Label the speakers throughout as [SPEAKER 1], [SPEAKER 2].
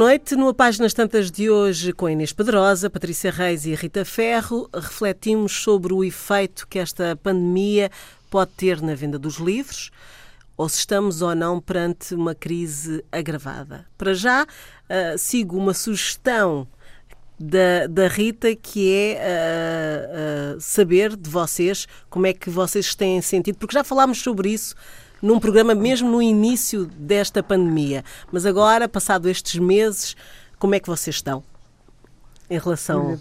[SPEAKER 1] Noite. No Páginas Tantas de hoje, com Inês Pedrosa, Patrícia Reis e Rita Ferro, refletimos sobre o efeito que esta pandemia pode ter na venda dos livros ou se estamos ou não perante uma crise agravada. Para já, uh, sigo uma sugestão da, da Rita, que é uh, uh, saber de vocês como é que vocês têm sentido, porque já falámos sobre isso num programa mesmo no início desta pandemia. Mas agora, passado estes meses, como é que vocês estão em relação.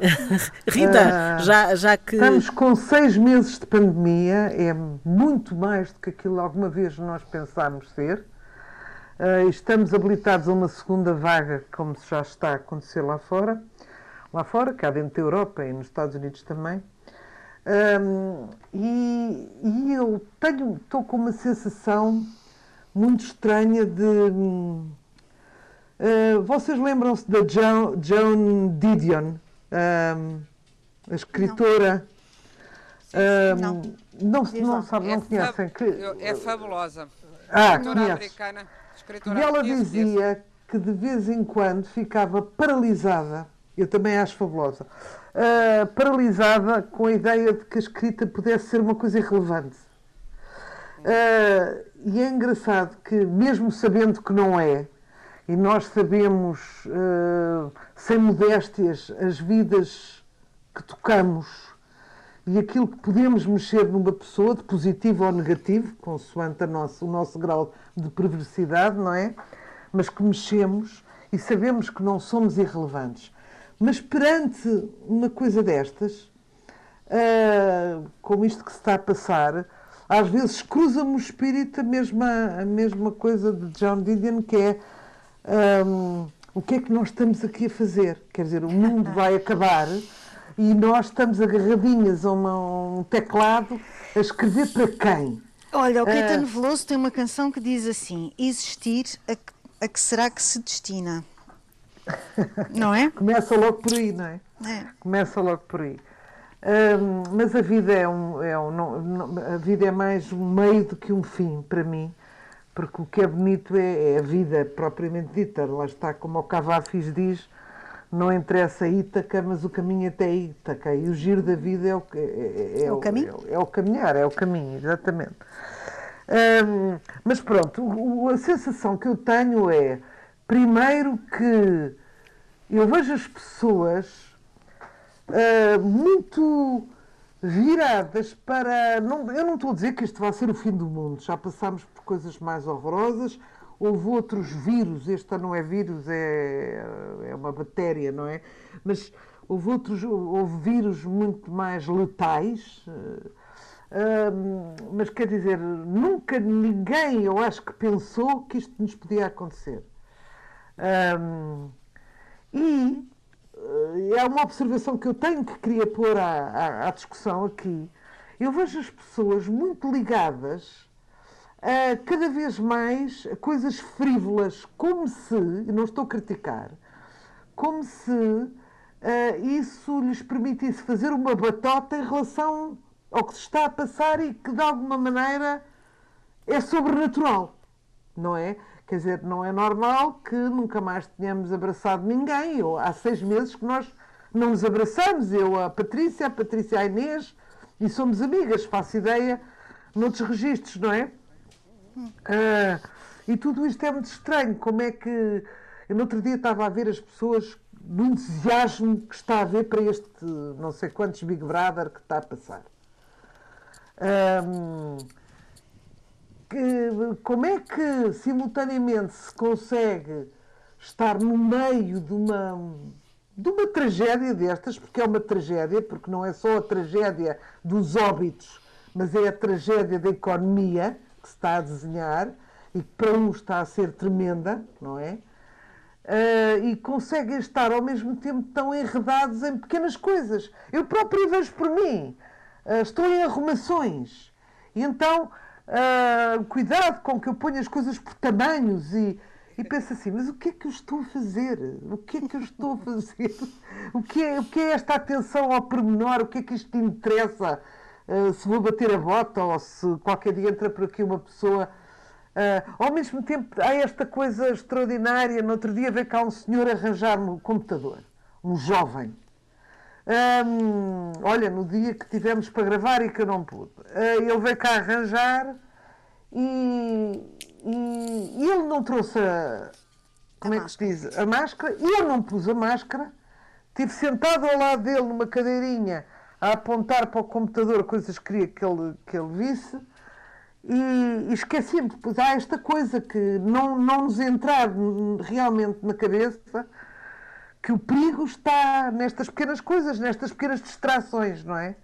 [SPEAKER 1] Rita, uh, já, já que.
[SPEAKER 2] Estamos com seis meses de pandemia, é muito mais do que aquilo alguma vez nós pensámos ser. Uh, estamos habilitados a uma segunda vaga, como já está a acontecer lá fora, lá fora, cá dentro da Europa e nos Estados Unidos também. Um, e, e, eu tenho, estou com uma sensação muito estranha de. Uh, vocês lembram-se da Joan, Joan Didion, um, a escritora?
[SPEAKER 3] Não.
[SPEAKER 2] não, não, não, sabe, não é conhecem.
[SPEAKER 3] Que... É fabulosa.
[SPEAKER 2] Ah, escritora americana. Escritora e ela dizia que de vez em quando ficava paralisada. Eu também acho fabulosa uh, paralisada com a ideia de que a escrita pudesse ser uma coisa irrelevante. Uh, e é engraçado que, mesmo sabendo que não é, e nós sabemos, uh, sem modéstias, as vidas que tocamos e aquilo que podemos mexer numa pessoa, de positivo ou negativo, consoante nosso, o nosso grau de perversidade, não é? Mas que mexemos e sabemos que não somos irrelevantes. Mas perante uma coisa destas, uh, como isto que se está a passar, às vezes cruza-me o espírito a mesma, a mesma coisa de John Didion, que é um, o que é que nós estamos aqui a fazer? Quer dizer, o mundo vai acabar e nós estamos agarradinhas a, uma, um teclado a escrever para quem?
[SPEAKER 4] Olha, o Caetano uh, Veloso tem uma canção que diz assim: Existir a a que será que se destina? Não é?
[SPEAKER 2] Começa logo por aí, não é?
[SPEAKER 4] é.
[SPEAKER 2] Começa logo por aí. Mas a vida é um, é um não, não, a vida é mais um meio do que um fim para mim, porque o que é bonito é, é a vida propriamente dita. Lá está, como o Cavafis diz, não interessa Ítaca, mas o caminho até Ítaca. E o giro da vida é o, é,
[SPEAKER 4] é, é o caminho?
[SPEAKER 2] É, é, o caminhar, é o caminho, exatamente. Mas pronto, o, a sensação que eu tenho é, primeiro que eu vejo as pessoas uh, muito viradas para. Não, eu não estou a dizer que isto vai ser o fim do mundo, já passámos por coisas mais horrorosas. Houve outros vírus, este não é vírus, é, é uma bactéria, não é? Mas houve outros, houve vírus muito mais letais. Uh, mas quer dizer, nunca ninguém, eu acho que pensou que isto nos podia acontecer. Um, e uh, é uma observação que eu tenho que queria pôr à, à, à, discussão aqui. Eu vejo as pessoas muito ligadas a cada vez mais coisas frívolas, como se, e não estou a criticar, como se uh, isso lhes permitisse fazer uma batota em relação ao que se está a passar e que de alguma maneira é sobrenatural, não é? Quer dizer, não é normal que nunca mais tenhamos abraçado ninguém. Eu, há seis meses que nós não nos abraçamos. Eu, a Patrícia, a Patrícia, a Inês, e somos amigas, faço ideia, noutros registros, não é? Uh, e tudo isto é muito estranho. Como é que. Eu, no outro dia, estava a ver as pessoas do entusiasmo que está a ver para este não sei quantos Big Brother que está a passar. Um, como é que simultaneamente se consegue estar no meio de uma, de uma tragédia destas, porque é uma tragédia, porque não é só a tragédia dos óbitos, mas é a tragédia da economia que se está a desenhar e que para uns está a ser tremenda, não é? Uh, e conseguem estar ao mesmo tempo tão enredados em pequenas coisas. Eu próprio vejo por mim, uh, estou em arrumações. E então uh, cuidado com que eu ponha as coisas por tamanhos e, e penso assim, mas o que é que eu estou a fazer? O que é que eu estou a fazer? O que é, o que é esta atenção ao pormenor? O que é que isto interessa? Uh, se vou bater a bota ou se qualquer dia entra por aqui uma pessoa Uh, ao mesmo tempo, há esta coisa extraordinária. No outro dia veio cá um senhor arranjar-me um computador, um jovem. Olha, no dia que tivemos para gravar e que eu não pude, uh, ele veio cá arranjar e, e, e ele não trouxe a, como a é que se diz? A máscara. E eu não pus a máscara. Estive sentado ao lado dele numa cadeirinha a apontar para o computador coisas que queria que ele, que ele visse e, e esqueci-me. Depois há esta coisa que não, não nos entrar realmente na cabeça que o perigo está nestas pequenas coisas, nestas pequenas distrações, não é?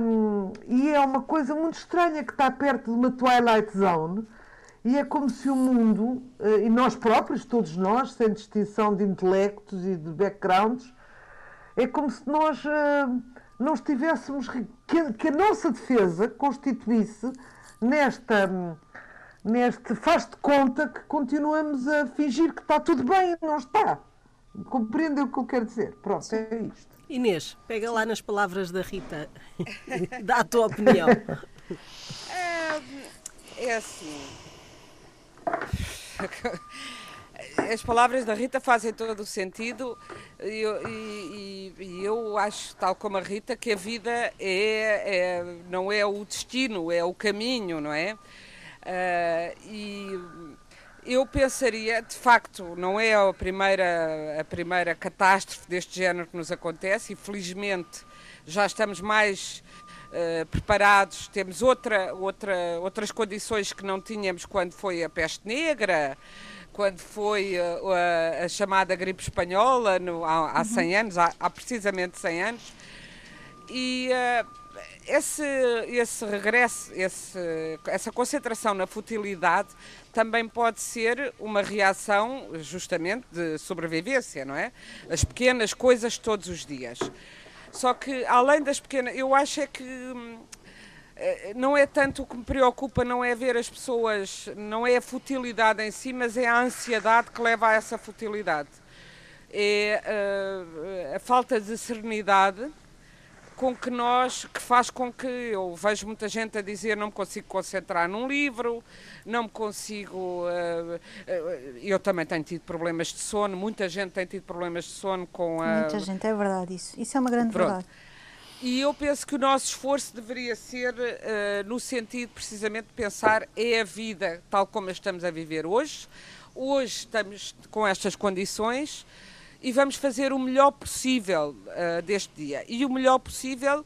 [SPEAKER 2] Um, e é uma coisa muito estranha que está perto de uma Twilight Zone e é como se o mundo, eh, e nós próprios, todos nós, sem distinção de intelectos e de backgrounds, é como se nós eh, não estivéssemos. que a nossa defesa constituísse nesta. neste faz de conta que continuamos a fingir que está tudo bem e não está. Compreendem o que eu quero dizer? Pronto, é isto.
[SPEAKER 1] Inês, pega lá nas palavras da Rita. Dá a tua opinião.
[SPEAKER 3] É, é assim as palavras da Rita fazem todo o sentido e eu, e, e eu, acho, tal como a Rita, que a vida é, é, não é o destino, é o caminho, não é? Uh, e eu pensaria, de facto, não é a primeira, a primeira catástrofe deste género que nos acontece e felizmente já estamos mais uh, preparados, temos outra, outra, outras condições que não tínhamos quando foi a peste negra, quando foi uh, a, a, chamada gripe espanhola no, há, há 100 uhum. anos, há, há, precisamente 100 anos. E uh, esse, esse regresso, esse, essa concentração na futilidade também pode ser uma reação justamente de sobrevivência, não é? As pequenas coisas todos os dias. Só que, além das pequenas, eu acho é que hum, eh, não é tanto o que me preocupa, não é ver as pessoas, não é a futilidade em si, mas é a ansiedade que leva a essa futilidade. É uh, a falta de serenidade com que nós, que faz com que eu vejo muita gente a dizer não me consigo concentrar num livro, não me consigo. Uh, uh, eu também tenho tido problemas de sono, muita gente tem tido problemas de sono com a.
[SPEAKER 4] Muita gente, é verdade isso. Isso é uma grande Pronto. verdade.
[SPEAKER 3] E eu penso que o nosso esforço deveria ser uh, no sentido precisamente de pensar é a vida tal como a estamos a viver hoje. Hoje estamos com estas condições e vamos fazer o melhor possível uh, deste dia. E o melhor possível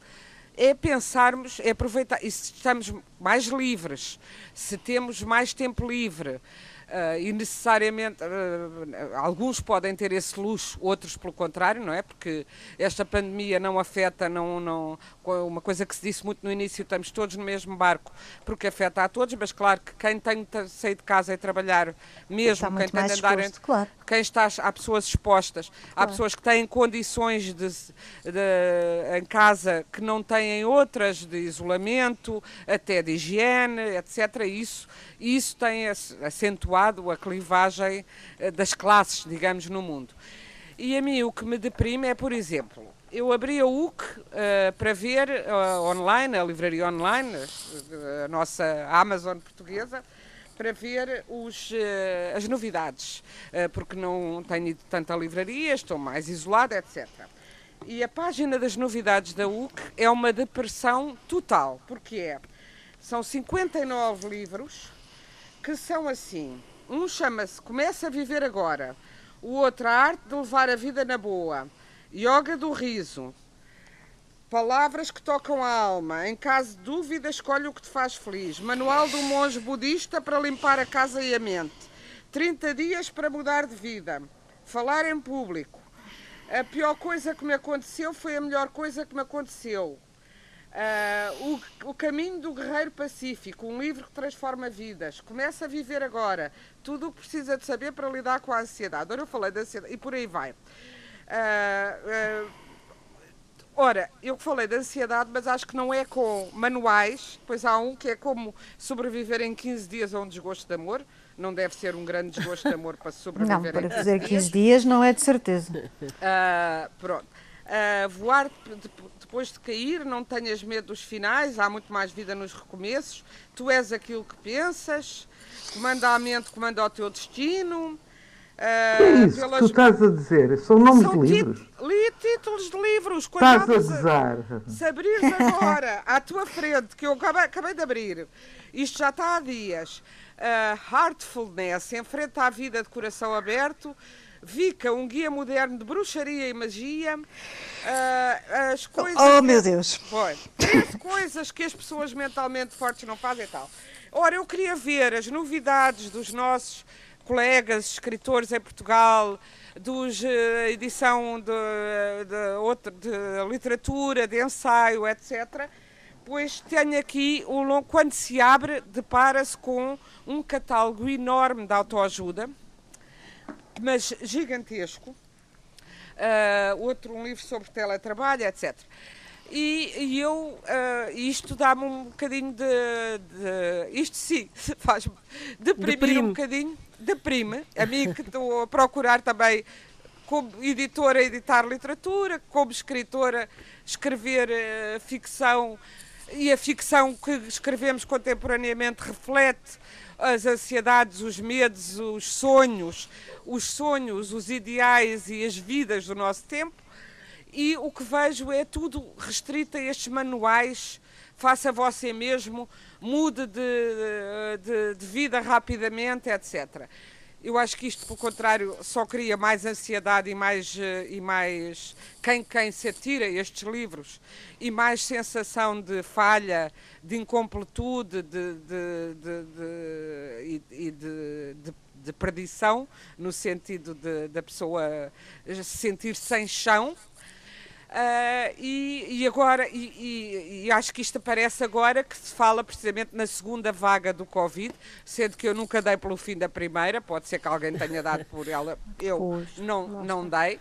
[SPEAKER 3] é pensarmos, é aproveitar, e se estamos mais livres, se temos mais tempo livre, Uh, e necessariamente uh, alguns podem ter esse luxo, outros pelo contrário, não é? Porque esta pandemia não afeta, não, não, uma coisa que se disse muito no início, estamos todos no mesmo barco, porque afeta a todos, mas claro que quem tem de sair de casa e trabalhar mesmo,
[SPEAKER 4] quem
[SPEAKER 3] tem
[SPEAKER 4] de andar exposto, claro.
[SPEAKER 3] Quem está, há pessoas expostas, claro. há pessoas que têm condições de, de, em casa que não têm outras de isolamento, até de higiene, etc. Isso, isso tem acentuado a clivagem eh, das classes, digamos, no mundo. E a mim o que me deprime é, por exemplo, eu abri a UC uh, para ver uh, online, a livraria online, a nossa Amazon portuguesa, para ver os, uh, as novidades, porque não tenho ido tanta livraria, estou mais isolada, etc. E a página das novidades da UC é uma depressão total, porque é, são 59 livros que são assim. Um chama-se Começa a Viver Agora, o outro A Arte de Levar a Vida na Boa, Yoga do riso. Palavras que tocam a alma. Em caso de dúvida, escolhe o que te faz feliz. Manual do monge budista para limpar a casa e a mente. 30 dias para mudar de vida. Falar em público. A pior coisa que me aconteceu foi a melhor coisa que me aconteceu. Uh, o, o, Caminho do Guerreiro Pacífico, um livro que transforma vidas. Começa a viver agora. Tudo o que precisa de saber para lidar com a ansiedade. Agora eu falei da ansiedade e por aí vai. Uh, uh, ora, eu falei de ansiedade, mas acho que não é com manuais. Pois há um que é como sobreviver em 15 dias a um desgosto de amor. Não deve ser um grande desgosto de amor para sobreviver
[SPEAKER 4] não, para
[SPEAKER 3] em
[SPEAKER 4] 15 fazer 15 dias. dias não é de certeza.
[SPEAKER 3] Uh, pronto. voar de, de, depois de cair, não tenhas medo dos finais, há muito mais vida nos recomeços. Tu és aquilo que pensas, comanda a mente, comanda o teu destino.
[SPEAKER 2] Uh, é isso pelas... que tu estás a dizer? São nomes São de livros?
[SPEAKER 3] Li títulos de livros.
[SPEAKER 2] Estás a gozar.
[SPEAKER 3] Se abrires agora à tua frente, que eu acabei, acabei de abrir, isto já está há dias. Uh, Heartfulness, enfrenta a vida de coração aberto. Vica, um guia moderno de bruxaria e magia. Uh, as coisas.
[SPEAKER 4] Oh, que... meu Deus!
[SPEAKER 3] Foi. Três coisas que as pessoas mentalmente fortes não fazem e tal. Ora, eu queria ver as novidades dos nossos colegas escritores em Portugal, dos uh, edição de, de, outra, de literatura, de ensaio, etc. Pois tenho aqui o longo, quando se abre, depara-se com um catálogo enorme de autoajuda, mas gigantesco. Uh, outro um livro sobre teletrabalho, etc. E, e eu, uh, isto dá-me um bocadinho de, de Isto sim, faz-me deprimir Deprime. um bocadinho. Deprime. A mim que estou a procurar também, como editora, editar literatura, como escritora, escrever uh, ficção. E a ficção que escrevemos contemporaneamente reflete as ansiedades, os medos, os sonhos, os sonhos, os ideais e as vidas do nosso tempo e o que vejo é tudo restrito a estes manuais, faça você mesmo, mude de, de, de vida rapidamente, etc. Eu acho que isto, pelo contrário, só cria mais ansiedade e mais, eh, e mais quem, quem se atira estes livros e mais sensação de falha, de incompletude de, de, de, e de, de, perdição, no sentido de, da pessoa se sentir sem chão, Uh, e, e, agora, e, e, e, acho que isto aparece agora que se fala precisamente na segunda vaga do Covid, sendo que eu nunca dei pelo fim da primeira, pode ser que alguém tenha dado por ela, eu pois, não, não dei.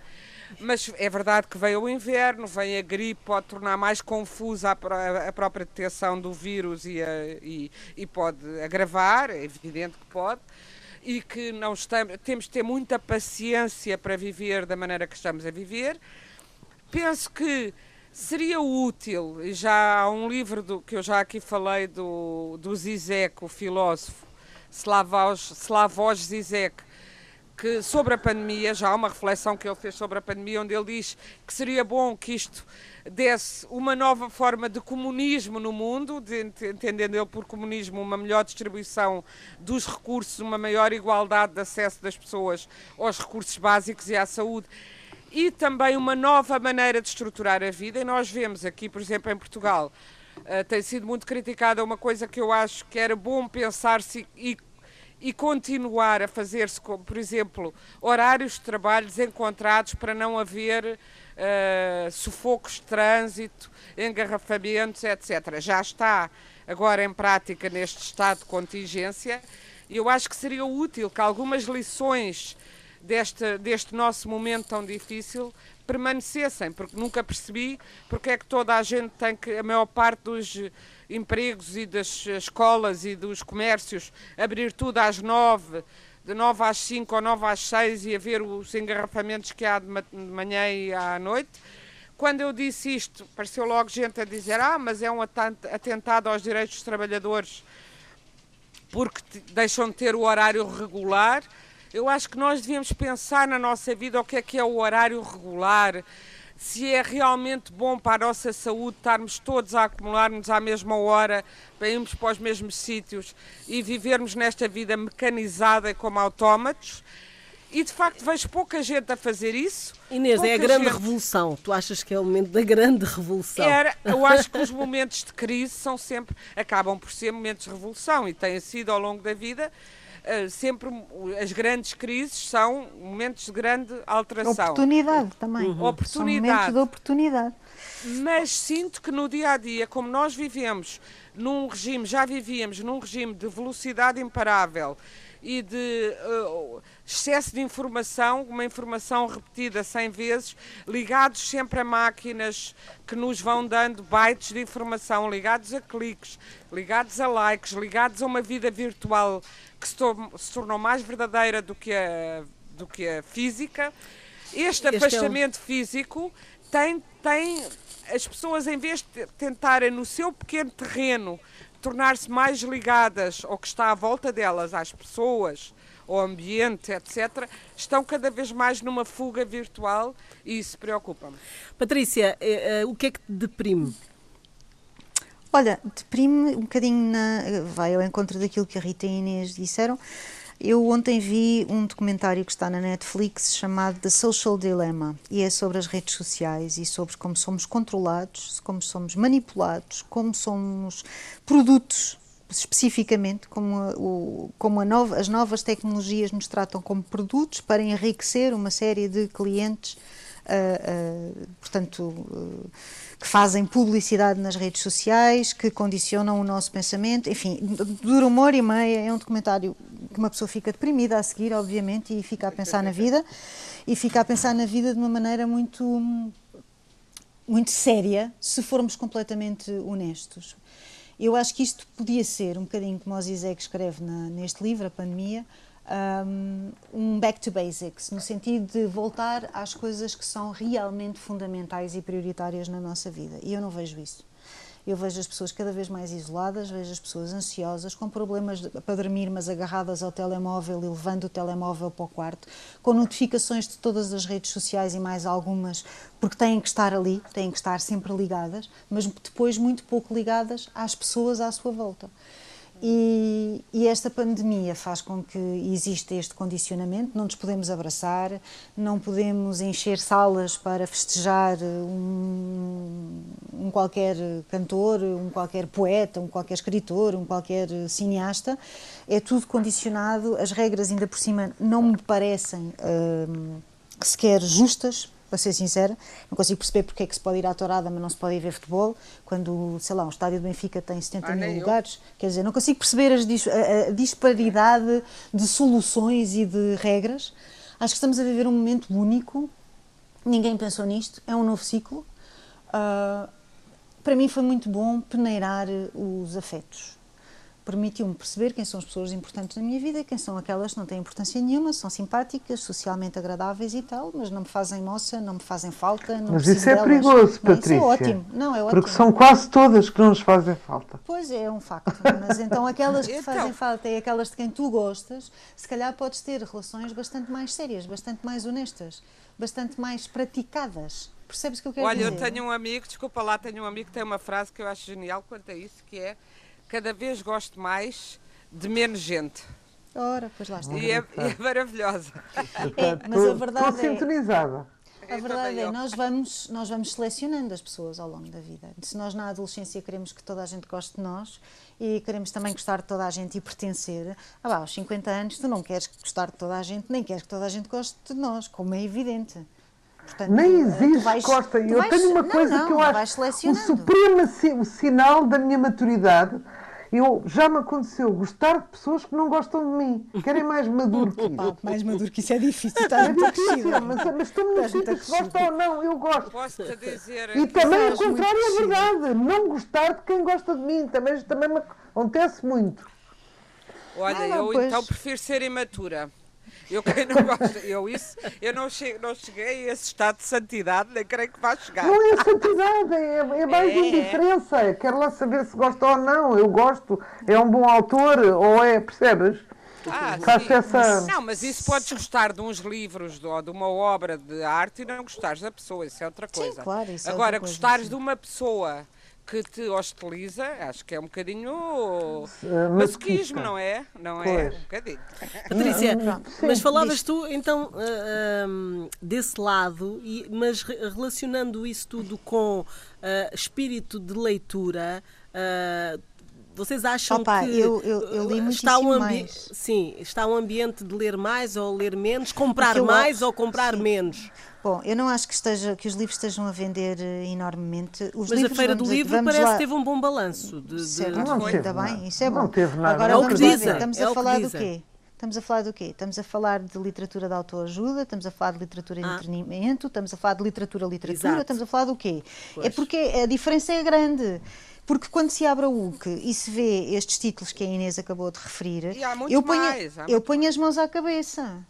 [SPEAKER 3] Mas é verdade que veio o inverno, vem a gripe, pode tornar mais confusa a, a própria detecção do vírus e, a, e, pode agravar, é evidente que pode e que não estamos, temos de ter muita paciência para viver da maneira que estamos a viver penso que seria útil, e já há um livro do, que eu já aqui falei do, do Zizek, o filósofo Slavoj, Slavoj Zizek, que sobre a pandemia, já há uma reflexão que ele fez sobre a pandemia, onde ele diz que seria bom que isto desse uma nova forma de comunismo no mundo, de, entendendo ele por comunismo uma melhor distribuição dos recursos, uma maior igualdade de acesso das pessoas aos recursos básicos e à saúde e também uma nova maneira de estruturar a vida. E nós vemos aqui, por exemplo, em Portugal, uh, tem sido muito criticada uma coisa que eu acho que era bom pensar-se e, e continuar a fazer-se, por exemplo, horários de trabalhos encontrados para não haver uh, sufocos de trânsito, engarrafamentos, etc. Já está agora em prática neste estado de contingência. E eu acho que seria útil que algumas lições deste, deste nosso momento tão difícil permanecessem, porque nunca percebi porque é que toda a gente tem que, a maior parte dos empregos e das escolas e dos comércios, abrir tudo às nove, de nove às cinco ou nove às seis e haver os engarrafamentos que há de manhã e à noite. Quando eu disse isto, pareceu logo gente a dizer: Ah, mas é um atentado aos direitos dos trabalhadores porque deixam de ter o horário regular. Eu acho que nós devíamos pensar na nossa vida o que é que é o horário regular, se é realmente bom para a nossa saúde estarmos todos a acumularmos à mesma hora, para irmos para os mesmos sítios e vivermos nesta vida mecanizada como autómatos. E de facto vejo pouca gente a fazer isso.
[SPEAKER 1] Inês, é a grande gente... revolução. Tu achas que é o momento da grande revolução?
[SPEAKER 3] Era, eu acho que os momentos de crise são sempre, acabam por ser momentos de revolução e têm sido ao longo da vida sempre as grandes crises são momentos de grande alteração.
[SPEAKER 4] Oportunidade também.
[SPEAKER 3] Uhum. Oportunidade. São
[SPEAKER 4] momentos de oportunidade.
[SPEAKER 3] Mas sinto que no dia a dia, como nós vivemos num regime, já vivíamos num regime de velocidade imparável e de uh, excesso de informação, uma informação repetida 100 vezes, ligados sempre a máquinas que nos vão dando bytes de informação, ligados a cliques, ligados a likes, ligados a uma vida virtual que se, se tornou mais verdadeira do que a, do que a física. Este, este afastamento é um... físico tem, tem as pessoas, em vez de tentarem no seu pequeno terreno tornar-se mais ligadas ao que está à volta delas, às pessoas, ao ambiente, etc., estão cada vez mais numa fuga virtual e isso preocupa-me.
[SPEAKER 1] Patrícia, eh, eh, o que é que te deprime?
[SPEAKER 4] Olha, deprime um bocadinho, na, vai ao encontro daquilo que a Rita e a Inês disseram. Eu ontem vi um documentário que está na Netflix chamado The Social Dilemma e é sobre as redes sociais e sobre como somos controlados, como somos manipulados, como somos produtos especificamente como, o, como nova, as novas tecnologias nos tratam como produtos para enriquecer uma série de clientes, portanto, uh, que fazem publicidade nas redes sociais, que condicionam o nosso pensamento, enfim, dura uma hora e meia, é um documentário que uma pessoa fica deprimida a seguir, obviamente, e fica a pensar na vida, e fica a pensar na vida de uma maneira muito muito séria, se formos completamente honestos. Eu acho que isto podia ser, um bocadinho como o Zizek escreve na, neste livro, A Pandemia, um back to basics, no sentido de voltar às coisas que são realmente fundamentais e prioritárias na nossa vida. E eu não vejo isso. Eu vejo as pessoas cada vez mais isoladas, vejo as pessoas ansiosas, com problemas de, para dormir, mas agarradas ao telemóvel e levando o telemóvel para o quarto, com notificações de todas as redes sociais e mais algumas, porque têm que estar ali, têm que estar sempre ligadas, mas depois muito pouco ligadas às pessoas à sua volta. E, e, esta pandemia faz com que exista este condicionamento, não nos podemos abraçar, não podemos encher salas para festejar um, um, qualquer cantor, um qualquer poeta, um qualquer escritor, um qualquer cineasta. É tudo condicionado, as regras ainda por cima não me parecem hum, sequer justas para ser sincera. Não consigo perceber porque é que se pode ir à tourada, mas não se pode ir ver futebol, quando, sei lá, um estádio do Benfica tem 70 ah, mil lugares. Eu. Quer dizer, não consigo perceber a, a, disparidade de soluções e de regras. Acho que estamos a viver um momento único, ninguém pensou nisto, é um novo ciclo. Uh, para mim foi muito bom peneirar os afetos permitiu-me perceber quem são as pessoas importantes na minha vida, quem são aquelas que não têm importância nenhuma, são simpáticas, socialmente agradáveis e tal, mas não me fazem moça, não me fazem falta. Não
[SPEAKER 2] mas isso é delas. perigoso, não, Patrícia. Isso é ótimo. Não, é ótimo. Porque são quase todas que não nos fazem falta.
[SPEAKER 4] Pois é, é um facto. Mas então aquelas que então... fazem falta e aquelas de quem tu gostas, se calhar podes ter relações bastante mais sérias, bastante mais honestas, bastante mais praticadas. Percebes o que eu quero
[SPEAKER 3] Olha,
[SPEAKER 4] dizer?
[SPEAKER 3] Olha, eu tenho um amigo, desculpa lá, tenho um amigo que tem uma frase que eu acho genial quanto a isso, que é cada vez gosto mais de menos gente.
[SPEAKER 4] Ora, pois lá está.
[SPEAKER 3] E é, e é maravilhosa.
[SPEAKER 4] É, mas a verdade
[SPEAKER 2] Estou sintonizada.
[SPEAKER 4] É, a verdade é, nós vamos, nós vamos selecionando as pessoas ao longo da vida. Se nós na adolescência queremos que toda a gente goste de nós e queremos também gostar de toda a gente e pertencer, ah, aos 50 anos tu não queres gostar de toda a gente, nem queres que toda a gente goste de nós, como é evidente.
[SPEAKER 2] Portanto, Nem existe, vais, Costa. Eu vais, tenho uma coisa não, não, que eu acho o supremo sinal da minha maturidade eu, já me aconteceu gostar de pessoas que não gostam de mim, querem mais maduro que isso.
[SPEAKER 4] mais maduro que isso é difícil. Está é difícil,
[SPEAKER 2] mas, mas estamos no sítio se gostam ou não, eu gosto.
[SPEAKER 3] Posso te dizer.
[SPEAKER 2] E também o contrário é verdade. Não gostar de quem gosta de mim também, também me acontece muito.
[SPEAKER 3] Olha, ah, eu pois. então prefiro ser imatura. Eu quem não gosta, eu isso, eu não, cheguei, não cheguei a esse estado de santidade, nem creio que vá chegar.
[SPEAKER 2] Não é santidade, é, é mais é. indiferença. Quero lá saber se gosta ou não. Eu gosto, é um bom autor, ou é, percebes?
[SPEAKER 3] Ah, essa... Não, mas isso podes gostar de uns livros ou de uma obra de arte e não gostares da pessoa, isso é outra coisa.
[SPEAKER 4] Sim, claro, isso
[SPEAKER 3] Agora,
[SPEAKER 4] é
[SPEAKER 3] gostares sim. de uma pessoa que te hostiliza, acho que é um bocadinho uh, masoquismo, não é? Não pois. é? Um bocadinho.
[SPEAKER 1] Patrícia, mas falavas tu então uh, um, desse lado, e, mas relacionando isso tudo com uh, espírito de leitura, uh, vocês acham
[SPEAKER 4] Opa,
[SPEAKER 1] que
[SPEAKER 4] eu, eu, eu li
[SPEAKER 1] está
[SPEAKER 4] um
[SPEAKER 1] ambiente sim está um ambiente de ler mais ou ler menos comprar mais ou comprar sim. menos
[SPEAKER 4] Bom, eu não acho que, esteja, que os livros estejam a vender eh, enormemente. Os
[SPEAKER 1] Mas
[SPEAKER 4] livros,
[SPEAKER 1] a Feira do Livro parece lá... que teve um bom balanço. De,
[SPEAKER 4] certo, de... Não, ainda bem, isso é bom.
[SPEAKER 2] Não teve nada.
[SPEAKER 4] Agora, é o que dizem. Estamos é a falar do quê? Estamos a falar do quê? Estamos a falar de literatura de autoajuda, estamos a falar de literatura de ah. entretenimento, estamos a falar de literatura-literatura, Exato. estamos a falar do quê? Pois. É porque a diferença é grande. Porque quando se abre a UC e se vê estes títulos que a Inês acabou de referir, eu ponho, mais, eu ponho as mãos à cabeça.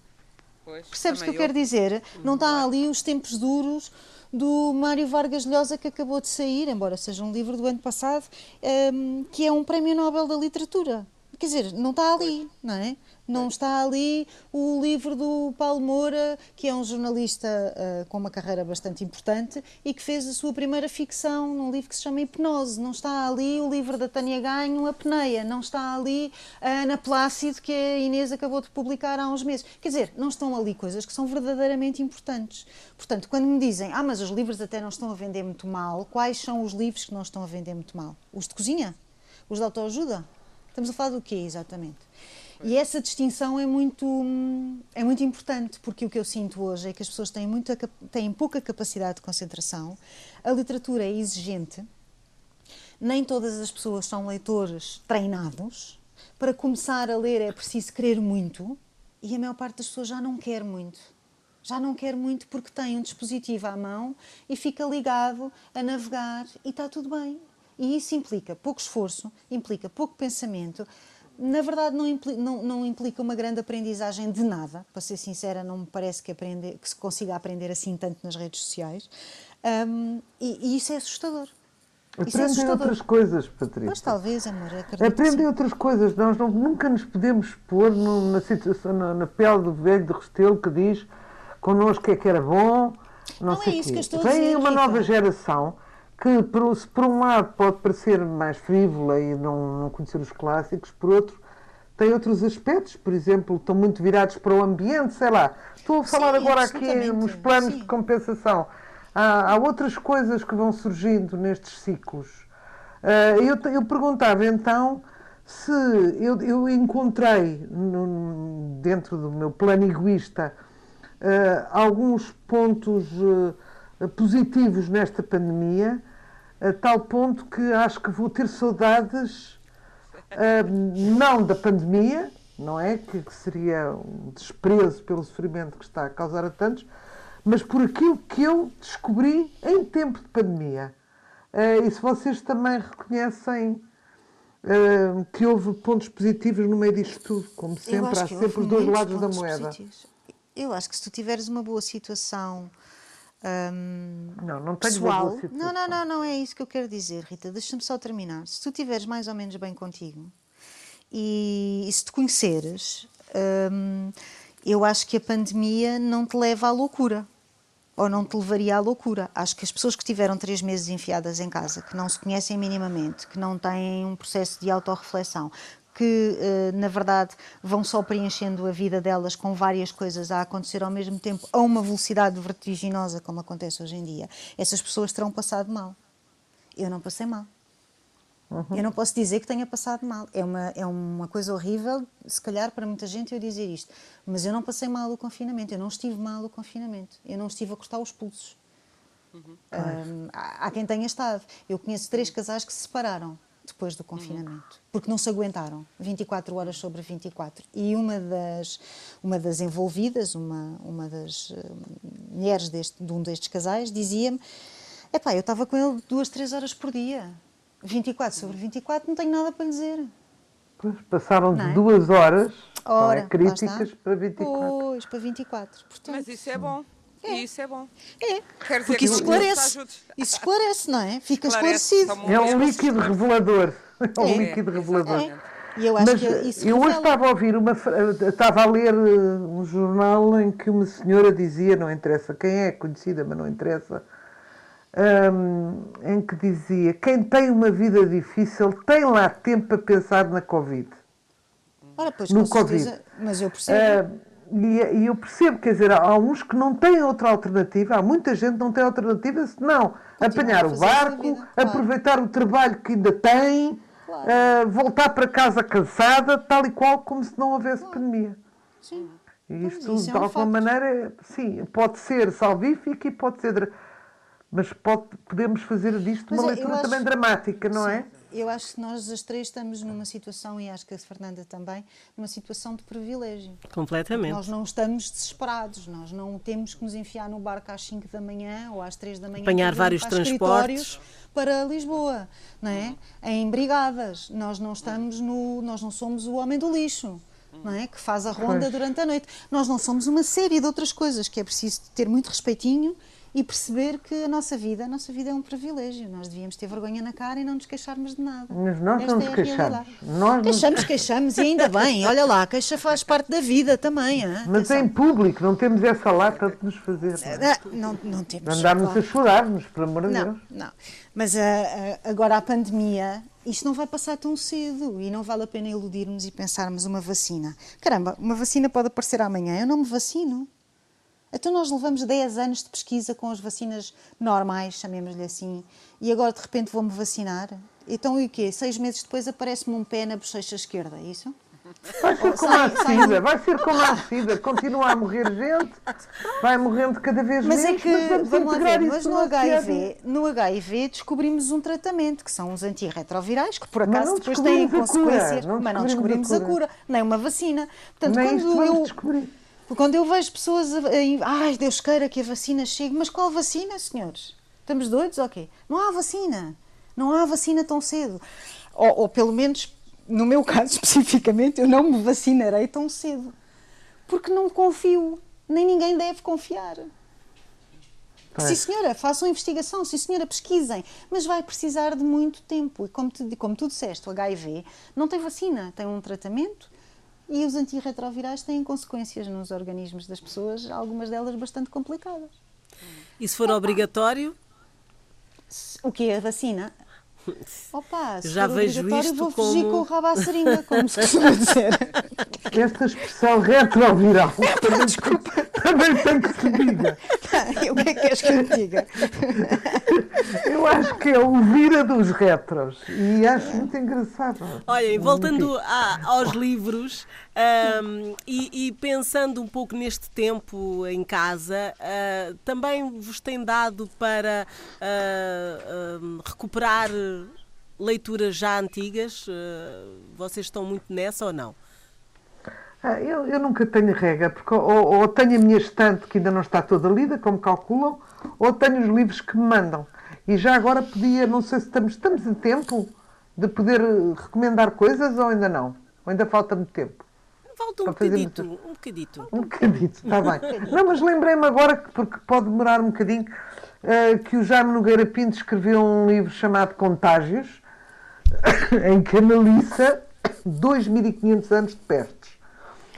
[SPEAKER 4] Pois, Percebes o que eu, eu, quero dizer? Não está ali os tempos duros do Mário Vargas Llosa, que acabou de sair, embora seja um livro do ano passado, um, que é um prémio Nobel da Literatura. Quer dizer, não está ali, não é? Não está ali o livro do Paulo Moura, que é um jornalista uh, com uma carreira bastante importante e que fez a sua primeira ficção num livro que se chama Hipnose. Não está ali o livro da Tânia Ganho, A Peneia. Não está ali a Ana Plácido, que a Inês acabou de publicar há uns meses. Quer dizer, não estão ali coisas que são verdadeiramente importantes. Portanto, quando me dizem, ah, mas os livros até não estão a vender muito mal, quais são os livros que não estão a vender muito mal? Os de cozinha? Os de autoajuda? Estamos a falar do quê exatamente? E essa distinção é muito, é muito importante, porque o que eu sinto hoje é que as pessoas têm, muita, têm pouca capacidade de concentração, a literatura é exigente, nem todas as pessoas são leitores treinados. Para começar a ler é preciso querer muito, e a maior parte das pessoas já não quer muito. Já não quer muito porque tem um dispositivo à mão e fica ligado a navegar e está tudo bem. E isso implica pouco esforço, implica pouco pensamento, na verdade não implica, não, não implica, uma grande aprendizagem de nada, para ser sincera, não me parece que, aprender, que se consiga aprender assim tanto nas redes sociais. Um, e, e, isso é assustador.
[SPEAKER 2] É Aprendem é outras coisas, Patrícia.
[SPEAKER 4] Mas talvez, amor.
[SPEAKER 2] Aprendem outras coisas. Nós não, nunca nos podemos pôr no, na, situação, na, na, pele do velho de Restelo que diz connosco é que era bom. Não, não sei é isso quê. que eu estou a dizer. Vem uma Rita. nova geração que, por, por um lado, pode parecer mais frívola e não, não conhecer os clássicos, por outro, tem outros aspectos, por exemplo, estão muito virados para o ambiente, sei lá. Estou a falar Sim, agora aqui nos planos Sim. de compensação. Há, há, outras coisas que vão surgindo nestes ciclos. Uh, eu, eu, perguntava então se eu, eu encontrei no, dentro do meu plano egoísta uh, alguns pontos uh, positivos nesta pandemia a tal ponto que acho que vou ter saudades, uh, não da pandemia, não é? Que, seria um desprezo pelo sofrimento que está a causar a tantos, mas por aquilo que eu descobri em tempo de pandemia. Uh, e se vocês também reconhecem que houve pontos positivos no meio disto tudo, como sempre, há sempre os dois lados da moeda. Positivos.
[SPEAKER 4] Eu acho que se tu tiveres uma boa situação
[SPEAKER 2] um, não, não tenho
[SPEAKER 4] pessoal. Não, não, não, não é isso que eu quero dizer, Rita. Deixa-me só terminar. Se tu estiveres mais ou menos bem contigo e, e se te conheceres, um, eu acho que a pandemia não te leva à loucura. Ou não te levaria à loucura. Acho que as pessoas que tiveram três meses enfiadas em casa, que não se conhecem minimamente, que não têm um processo de autorreflexão, que, eh, na verdade, vão só preenchendo a vida delas com várias coisas a acontecer ao mesmo tempo, a uma velocidade vertiginosa, como acontece hoje em dia, essas pessoas terão passado mal. Eu não passei mal. Uhum. Eu não posso dizer que tenha passado mal. É uma, é uma coisa horrível, se calhar, para muita gente eu dizer isto. Mas eu não passei mal o confinamento. Eu não estive mal o confinamento. Eu não estive a cortar os pulsos. Uhum. Um, há, há quem tenha estado. Eu conheço três casais que se separaram depois do confinamento, porque não se aguentaram 24 horas sobre 24. E uma das, uma das envolvidas, uma, uma das uh, mulheres deste, de um destes casais, dizia-me: Epá, eu estava com ele duas, três horas por dia. 24 sobre 24, não tenho nada para lhe dizer.
[SPEAKER 2] Pois, passaram de é? duas horas é, Ora, é, críticas para 24.
[SPEAKER 4] Pois, para 24.
[SPEAKER 3] Portanto, Mas isso é bom. É. E isso é bom.
[SPEAKER 4] É, Quer porque isso esclarece. Isso esclarece, não é? Fica esclarece, esclarecido.
[SPEAKER 2] É um líquido revelador. É um é. líquido revelador. É. E eu acho Mas que isso eu hoje estava a ouvir uma estava a ler eh, um jornal em que uma senhora dizia, não interessa quem é, conhecida, mas não interessa, um, em que dizia quem tem uma vida difícil tem lá tempo para pensar na Covid.
[SPEAKER 4] Ora, pois, no Covid. Certeza, mas eu percebo. Uh,
[SPEAKER 2] e, eu percebo, quer dizer, há uns que não têm outra alternativa, há muita gente que não tem alternativa senão apanhar o barco, vida, aproveitar claro. o trabalho que ainda tem, claro. uh, voltar para casa cansada, tal e qual como se não houvesse claro. pandemia. Sim. E isto, de é um alguma maneira, sim, pode ser salvífico e pode ser. Mas pode, podemos fazer disto mas uma leitura acho, também dramática, não sim. é?
[SPEAKER 4] Eu acho que nós as três estamos numa situação, e acho que a Fernanda também, numa situação de privilégio.
[SPEAKER 1] Completamente.
[SPEAKER 4] Nós não estamos desesperados, nós não temos que nos enfiar no barco às 5 da manhã ou às 3 da manhã.
[SPEAKER 1] Apanhar vários transportes.
[SPEAKER 4] Para Lisboa, não é? Em brigadas. Nós não estamos no. Nós não somos o homem do lixo. Não é? Que faz a ronda durante a noite. Nós não somos uma série de outras coisas que é preciso ter muito respeitinho e perceber que a nossa vida, a nossa vida é um privilégio. Nós devíamos ter vergonha na cara e não nos queixarmos de nada.
[SPEAKER 2] Mas nós
[SPEAKER 4] Esta
[SPEAKER 2] não
[SPEAKER 4] é
[SPEAKER 2] nos
[SPEAKER 4] a
[SPEAKER 2] queixamos. Nós
[SPEAKER 4] Queixamos, queixamos e ainda bem. Olha lá, a queixa faz parte da vida também. hã?
[SPEAKER 2] Mas
[SPEAKER 4] Atenção.
[SPEAKER 2] em público, não temos essa lata de nos fazer. não é?
[SPEAKER 4] Ah, Não, não temos.
[SPEAKER 2] Andarmos
[SPEAKER 4] claro.
[SPEAKER 2] a chorar-nos, por amor de Deus.
[SPEAKER 4] não. Mas ah, ah, agora a pandemia, isto não vai passar tão cedo e não vale a pena iludirmos e pensarmos uma vacina. Caramba, uma vacina pode aparecer amanhã, eu não me vacino. Então nós levamos 10 anos de pesquisa com as vacinas normais, chamemos-lhe assim, e agora de repente vou-me vacinar. Então e o quê? Seis meses depois aparece-me um pé na bochecha esquerda, é isso?
[SPEAKER 2] Vai ser como
[SPEAKER 4] sai-
[SPEAKER 2] a
[SPEAKER 4] sai-
[SPEAKER 2] SIDA, vai ser como a SIDA. Continua a morrer gente, vai morrendo cada vez
[SPEAKER 4] Mas é
[SPEAKER 2] menos.
[SPEAKER 4] que,
[SPEAKER 2] vamos
[SPEAKER 4] vamos lá ver, mas
[SPEAKER 2] no.
[SPEAKER 4] HIV, no HIV descobrimos um tratamento, que são os antirretrovirais, que por
[SPEAKER 2] Mas
[SPEAKER 4] acaso depois têm
[SPEAKER 2] a cura,
[SPEAKER 4] consequências,
[SPEAKER 2] não
[SPEAKER 4] mas não
[SPEAKER 2] descobrimos a cura.
[SPEAKER 4] nem uma vacina. Portanto,
[SPEAKER 2] Nem
[SPEAKER 4] quando eu,
[SPEAKER 2] descobrir.
[SPEAKER 4] Quando eu vejo pessoas a, a- ai, Deus queira que a vacina chegue, mas qual vacina, senhores? Estamos doidos? Ok. Não há vacina. Não há vacina tão cedo. Ou, ou pelo menos, no meu caso especificamente, eu não me vacinarei tão cedo. Porque não confio. Nem ninguém deve confiar.
[SPEAKER 2] Pois.
[SPEAKER 4] Sim, senhora, façam investigação, sim, senhora, pesquisem, mas vai precisar de muito tempo. E como tu, como tu disseste, o HIV não tem vacina, tem um tratamento e os antirretrovirais têm consequências nos organismos das pessoas, algumas delas bastante complicadas.
[SPEAKER 1] E se for obrigatório,
[SPEAKER 4] O que é a vacina? Opa, se
[SPEAKER 1] Já vejo isto
[SPEAKER 4] vou fugir
[SPEAKER 1] como-
[SPEAKER 4] com o rabo à seringa, como se costuma dizer.
[SPEAKER 2] Esta expressão retroviral também, Desculpa. também tem que se diga.
[SPEAKER 4] o que é que queres que eu diga?
[SPEAKER 2] Eu acho que é o vira dos retros e acho muito engraçado.
[SPEAKER 1] Olhem, voltando a- aos livros ahm, e, e pensando um pouco neste tempo em casa, ah, também vos tem dado para ahm, recuperar leituras já antigas? Ah, vocês estão muito nessa ou não?
[SPEAKER 2] Ah, Eu, eu nunca tenho regra, porque ou, ou tenho a minha estante que ainda não está toda lida, como calculam, ou tenho os livros que me mandam. E já agora podia, não sei se estamos, estamos em tempo de poder recomendar coisas ou ainda não? Ou ainda falta muito tempo?
[SPEAKER 1] Falta um bocadito, um bocadito.
[SPEAKER 2] Um bocadito, está bem. Não, mas lembrei-me agora, que- porque pode demorar um bocadinho, eh, que o Jaime Nogueira Pinto escreveu um livro chamado Contágios, em que analisa 2.500 anos de pestes.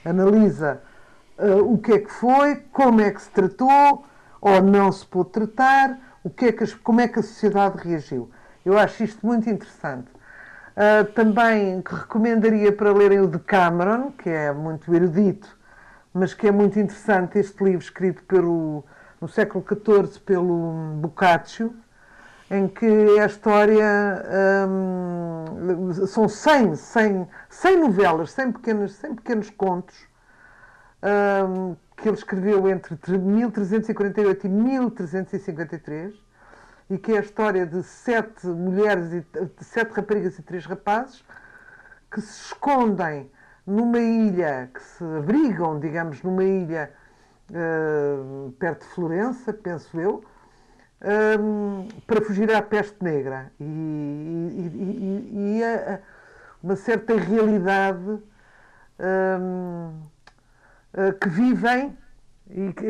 [SPEAKER 2] Analisa eh, o que é que foi, como é que se tratou, ou não se pôde tratar, o que é que como é que a sociedade reagiu. Eu acho isto muito interessante. Uh, também que recomendaria para lerem o de Cameron, que é muito erudito, mas que é muito interessante este livro escrito pelo, no século XIV pelo Boccaccio, em que a história hum, são 100, 100, 100 novelas, 100 pequenos, 100 pequenos contos hum, que ele escreveu entre 1348 e 1353 e que é a história de sete mulheres, e sete raparigas e três rapazes que se escondem numa ilha, que se abrigam, digamos, numa ilha eh, perto de Florença, penso eu, hum, para fugir à peste negra. E, e- e- e- a- a- uma certa realidade hum, eh, que vivem e que,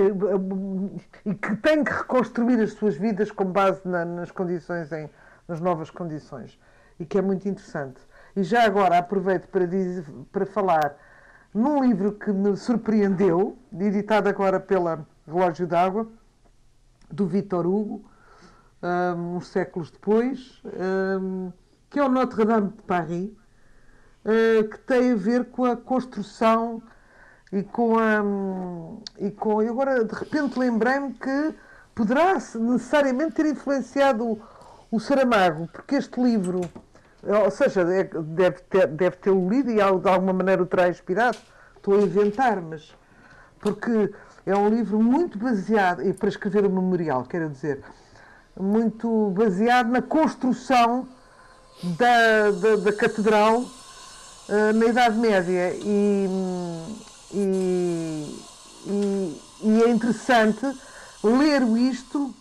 [SPEAKER 2] e que têm que reconstruir as suas vidas com base na- nas condições, em, nas novas condições. E que é muito interessante. E já agora aproveito para, dizer, para falar num livro que me surpreendeu, editado agora pela Relógio d'Água, do Victor Hugo, hum, uns séculos depois, hum, que é o Notre-Dame de Paris, eh, que tem a ver com a construção e com a. E com, e agora, de repente, lembrei-me que poderá necessariamente ter influenciado o, Saramago, porque este livro, ou seja, é- deve ter, deve tê-lo lido e de alguma maneira o terá inspirado. Estou a inventar, mas. Porque é um livro muito baseado, e para escrever o memorial, quero dizer, muito baseado na construção da, da, da catedral eh, na Idade Média e, e, e- e é interessante ler isto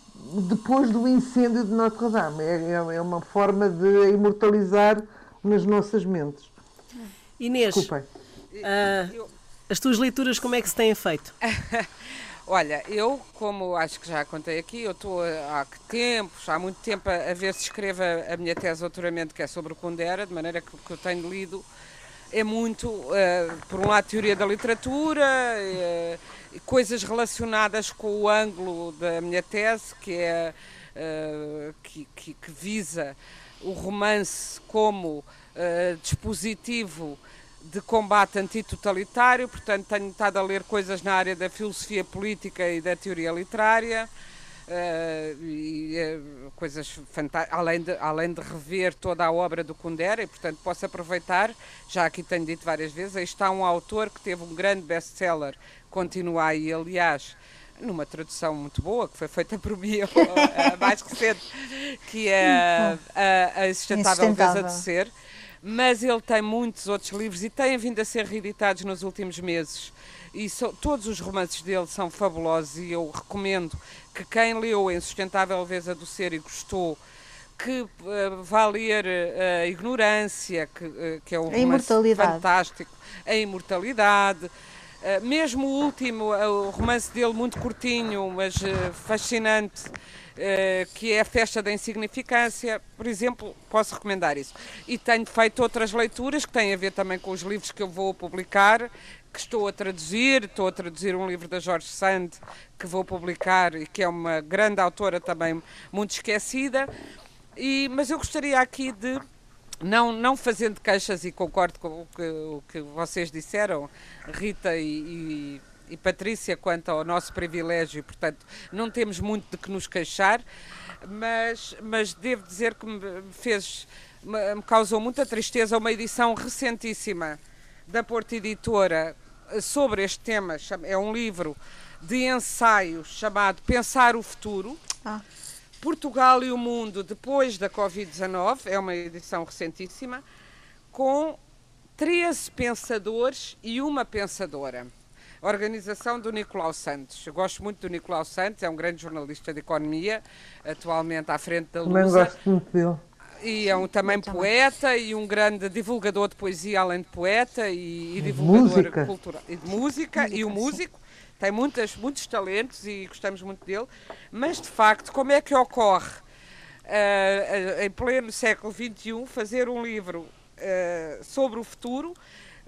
[SPEAKER 2] depois do incêndio de Notre Dame. É, é- é uma forma de imortalizar nas nossas mentes.
[SPEAKER 1] Inês,
[SPEAKER 2] Desculpem.
[SPEAKER 3] Eu-
[SPEAKER 1] as tuas leituras como é que se têm feito?
[SPEAKER 3] Olha, eu, como acho que já contei aqui, eu estou há que tempos, há muito tempo, a, a ver se escreva a minha tese de doutoramento, que é sobre o Kundera, de maneira que que eu tenho lido é muito, uh, por um lado, teoria da literatura, uh, coisas relacionadas com o ângulo da minha tese, que é uh, que, que, que, visa o romance como dispositivo de combate antitotalitário, portanto tenho estado a ler coisas na área da filosofia política e da teoria literária, uh, e, uh, coisas fantásticas, além de, além de rever toda a obra do Kundera, e portanto posso aproveitar, já aqui tenho dito várias vezes, aí está um autor que teve um grande best-seller, continua aí, aliás, numa tradução muito boa, que foi feita por mim, a mais recente, que é a, a, Leveza de Ser, mas ele tem muitos outros livros e têm vindo a ser reeditados nos últimos meses. E so, todos os romances dele são fabulosos e eu recomendo que quem leu A Insustentável Leveza do Ser e gostou, que uh, vá ler uh, A Ignorância, que, uh, que é um romance fantástico, A Imortalidade. Uh, mesmo o último, o romance dele muito curtinho, mas fascinante, eh, que é a Festa da Insignificância, por exemplo, posso recomendar isso. E tenho feito outras leituras que têm a ver também com os livros que eu vou publicar, que estou a traduzir. Estou a traduzir um livro da Jorge Sand, que vou publicar e que é uma grande autora também muito esquecida. E, mas eu gostaria aqui de não, não fazendo queixas e concordo com o que, o que vocês disseram, Rita e, e e Patrícia quanto ao nosso privilégio, portanto, não temos muito de que nos queixar, mas, mas devo dizer que me fez, me causou muita tristeza uma edição recentíssima da Porta Editora sobre este tema, é um livro de ensaios chamado Pensar o Futuro. Ah. Portugal e o Mundo depois da Covid-19, é uma edição recentíssima, com 13 pensadores e uma pensadora organização do Nicolau Santos. Eu gosto muito do Nicolau Santos, é um grande jornalista de economia, atualmente à frente da Lusa.
[SPEAKER 2] Também gosto muito dele.
[SPEAKER 3] E é um também poeta e um grande divulgador de poesia, além de poeta e, e divulgador música. cultural. E de música, música e o músico. Tem muitas, muitos talentos e gostamos muito dele. Mas, de facto, como é que ocorre, uh, em pleno século XXI, fazer um livro uh, sobre o futuro,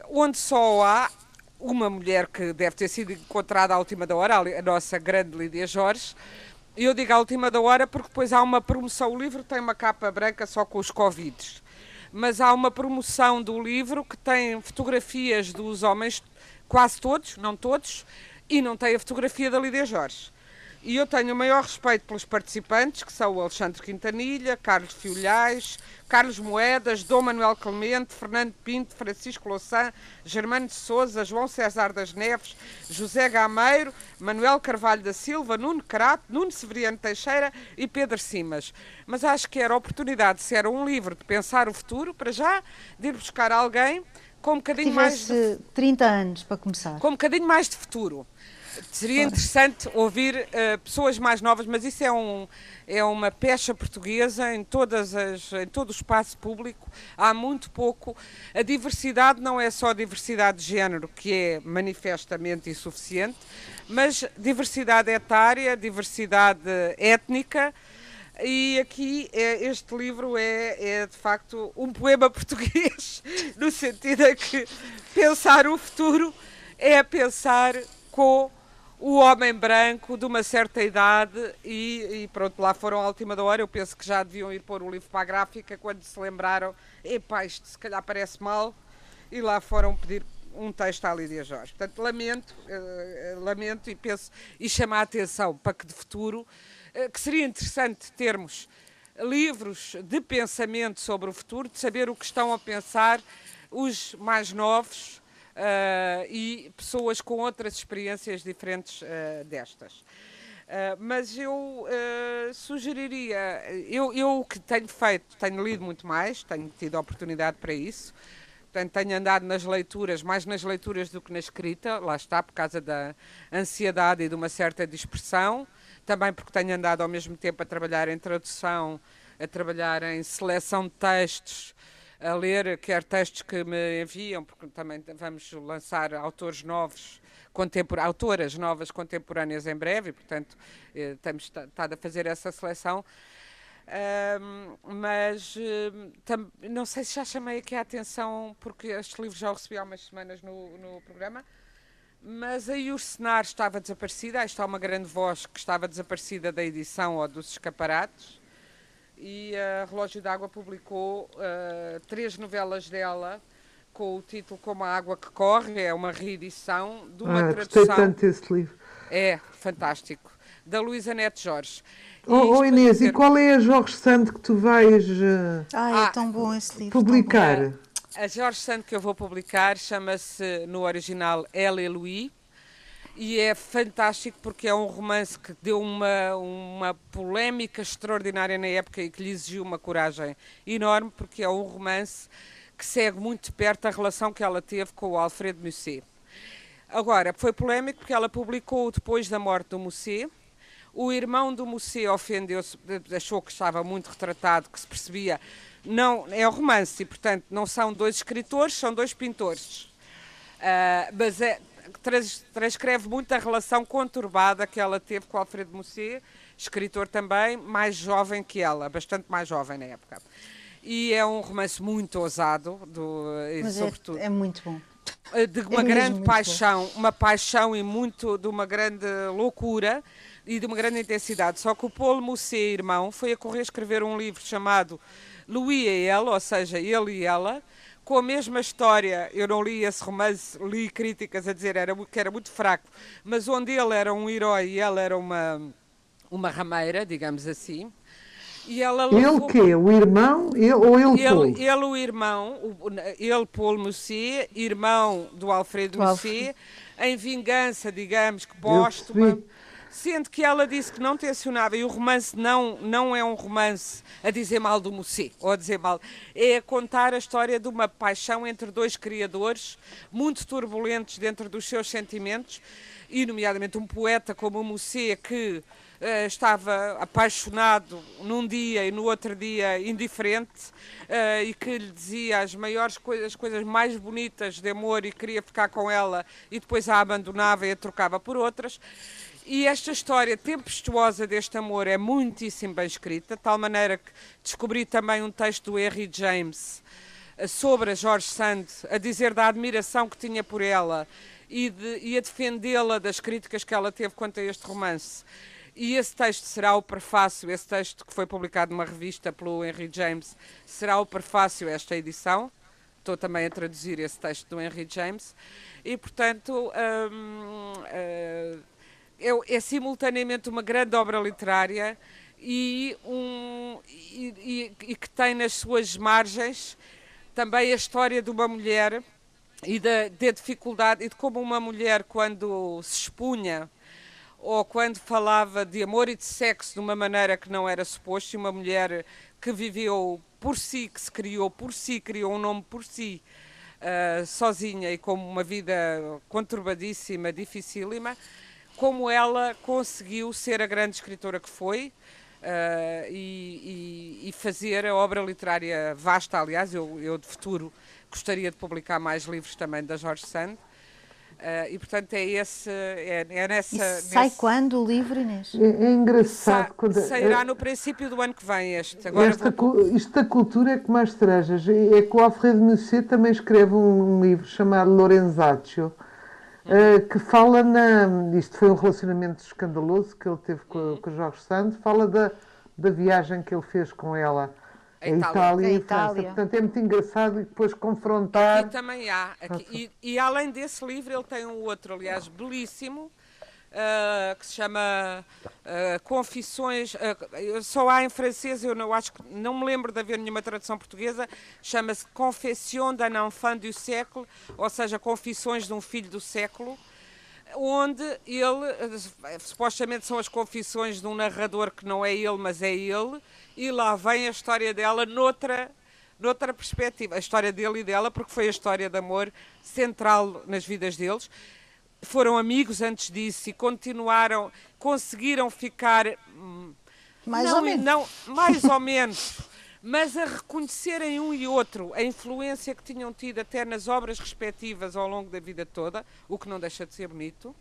[SPEAKER 3] onde só há uma mulher que deve ter sido encontrada à última da hora, a nossa grande Lídia Jorge. E eu digo à última da hora porque depois há uma promoção. O livro tem uma capa branca só com os Covids. Mas há uma promoção do livro que tem fotografias dos homens, quase todos, não todos, e não tem a fotografia da Lídia Jorge. E eu tenho o maior respeito pelos participantes, que são o Alexandre Quintanilha, Carlos Fiolhais, Carlos Moedas, Dom Manuel Clemente, Fernando Pinto, Francisco Louçã, Germano de Souza, João César das Neves, José Gameiro, Manuel Carvalho da Silva, Nuno Crato, Nuno Severiano Teixeira e Pedro Simas. Mas acho que era a oportunidade, se era um livro de pensar o futuro, para já, de ir buscar alguém com um bocadinho mais...
[SPEAKER 4] De... 30 anos para começar.
[SPEAKER 3] Com um bocadinho mais de futuro. Seria interessante ouvir uh, pessoas mais novas, mas isso é, um, é uma pecha portuguesa em, todas as, em todo o espaço público. Há muito pouco. A diversidade não é só diversidade de género, que é manifestamente insuficiente, mas diversidade etária, diversidade étnica. E aqui é, este livro é, é de facto um poema português, no sentido de que pensar o futuro é pensar com o homem branco de uma certa idade e, e, pronto, lá foram à última da hora. Eu penso que já deviam ir pôr o livro para a gráfica quando se lembraram, epá, isto se calhar parece mal, e lá foram pedir um texto à Lídia Jorge. Portanto, lamento, uh, lamento e penso e chamar a atenção para que de futuro, uh, que seria interessante termos livros de pensamento sobre o futuro, de saber o que estão a pensar os mais novos uh, e pessoas com outras experiências diferentes uh, destas. Uh, mas eu sugeriria, eu, eu que tenho feito, tenho lido muito mais, tenho tido oportunidade para isso, tenho andado nas leituras, mais nas leituras do que na escrita, lá está, por causa da ansiedade e de uma certa dispersão, também porque tenho andado ao mesmo tempo a trabalhar em tradução, a trabalhar em seleção de textos, a ler, quer textos que me enviam, porque também vamos lançar autores novos, autoras novas contemporâneas em breve, portanto, eh, estado a fazer essa seleção. mas tam, não sei se já chamei aqui a atenção, porque estes livros já o recebi há umas semanas no, no programa, mas aí o cenário estava desaparecido. Aí está uma grande voz que estava desaparecida da edição ou dos escaparates e a Relógio d'Água publicou uh, três novelas dela com o título Como a Água que Corre, é uma reedição de uma
[SPEAKER 2] ah,
[SPEAKER 3] tradução.
[SPEAKER 2] Gostei tanto desse livro.
[SPEAKER 3] É, fantástico. Da Luísa Neto Jorge.
[SPEAKER 2] Oh, oh Inês, dizer... e qual é a Jorge Sand que tu vais uh,
[SPEAKER 4] ah, é tão bom esse livro,
[SPEAKER 2] publicar?
[SPEAKER 3] A Jorge Sand que eu vou publicar chama-se no original Elle et Louis e é fantástico porque é um romance que deu uma, uma polémica extraordinária na época e que lhe exigiu uma coragem enorme, porque é um romance que segue muito de perto a relação que ela teve com o Alfredo Musset. Agora, foi polémico porque ela publicou depois da morte do Musset. O irmão do Musset ofendeu-se, achou que estava muito retratado, que se percebia. Não, é um romance e, portanto, não são dois escritores, são dois pintores. Uh, mas é, trans, transcreve muito a relação conturbada que ela teve com Alfredo Musset, escritor também, mais jovem que ela, bastante mais jovem na época. E é um romance muito ousado, do,
[SPEAKER 4] Mas é, sobretudo. É, é muito bom
[SPEAKER 3] eh, de uma é grande paixão, bom. uma paixão e muito de uma grande loucura e de uma grande intensidade. Só que o Paulo Musset, irmão, foi a correr escrever um livro chamado Louis e ela, ou seja, ele e ela, com a mesma história. Eu não li esse romance, li críticas a dizer era, que era muito fraco, mas onde ele era um herói e ela era uma, uma rameira, digamos assim.
[SPEAKER 2] E ela ele quê? O irmão ele, ou ele,
[SPEAKER 3] ele Ele, o irmão, o, ele Paul Musset, irmão do Alfredo Musset, em vingança, digamos, que póstuma sendo que ela disse que não tensionava, e o romance não, não é um romance a dizer mal do Musset, ou a dizer mal, é a contar a história de uma paixão entre dois criadores, muito turbulentos dentro dos seus sentimentos, e nomeadamente um poeta como o Musset, que uh, estava apaixonado num dia e no outro dia indiferente, uh, e que lhe dizia as maiores coisas, as coisas mais bonitas de amor e queria ficar com ela, e depois a abandonava e a trocava por outras. E esta história tempestuosa deste amor é muitíssimo bem escrita, de tal maneira que descobri também um texto do Henry James eh, sobre a George Sand, a dizer da admiração que tinha por ela e, de, e a defendê-la das críticas que ela teve quanto a este romance. E esse texto será o prefácio, esse texto que foi publicado numa revista pelo Henry James, será o prefácio a esta edição. Estou também a traduzir esse texto do Henry James. E, portanto, hum, uh, é, é simultaneamente uma grande obra literária e, um, e, e, e, que tem nas suas margens também a história de uma mulher e da, da dificuldade e de como uma mulher quando se expunha ou quando falava de amor e de sexo de uma maneira que não era suposto, e uma mulher que viveu por si, que se criou por si, criou um nome por si, uh, sozinha e com uma vida conturbadíssima, dificílima, como ela conseguiu ser a grande escritora que foi uh, e, e, e, fazer a obra literária vasta. Aliás, eu, eu de futuro gostaria de publicar mais livros também da Jorge Sand. Uh, e portanto é esse é, é nessa
[SPEAKER 4] e sai nesse... quando o livro Inês?
[SPEAKER 2] É, é engraçado Sa quando...
[SPEAKER 3] sairá no princípio do ano que vem este agora
[SPEAKER 2] Esta, vou... isto da cultura é que mais trajas é que o Alfredo Musset também escreve um, um livro chamado Lorenzaccio uh, que fala na. Isto foi um relacionamento escandaloso que ele teve com, uhum. com o Jorge Santos, fala da, da viagem que ele fez com ela. A Itália, Itália e a França. Portanto, é muito engraçado e depois confrontar.
[SPEAKER 3] Aqui também há. Aqui, e, e, além desse livro, ele tem um outro, aliás, belíssimo, uh, que se chama uh, Confissões. Uh, só há em francês, eu não acho que não me lembro de haver nenhuma tradução portuguesa. Chama-se Confession d'un enfant du século, ou seja, Confissões de um filho do século onde ele, supostamente são as confissões de um narrador que não é ele, mas é ele, e lá vem a história dela noutra, noutra perspectiva, a história dele e dela, porque foi a história de amor central nas vidas deles foram amigos antes disso e continuaram, conseguiram ficar
[SPEAKER 4] mais não, ou menos.
[SPEAKER 3] Não, mais ou menos. mas a reconhecerem um e outro a influência que tinham tido até nas obras respectivas ao longo da vida toda, o que não deixa de ser bonito.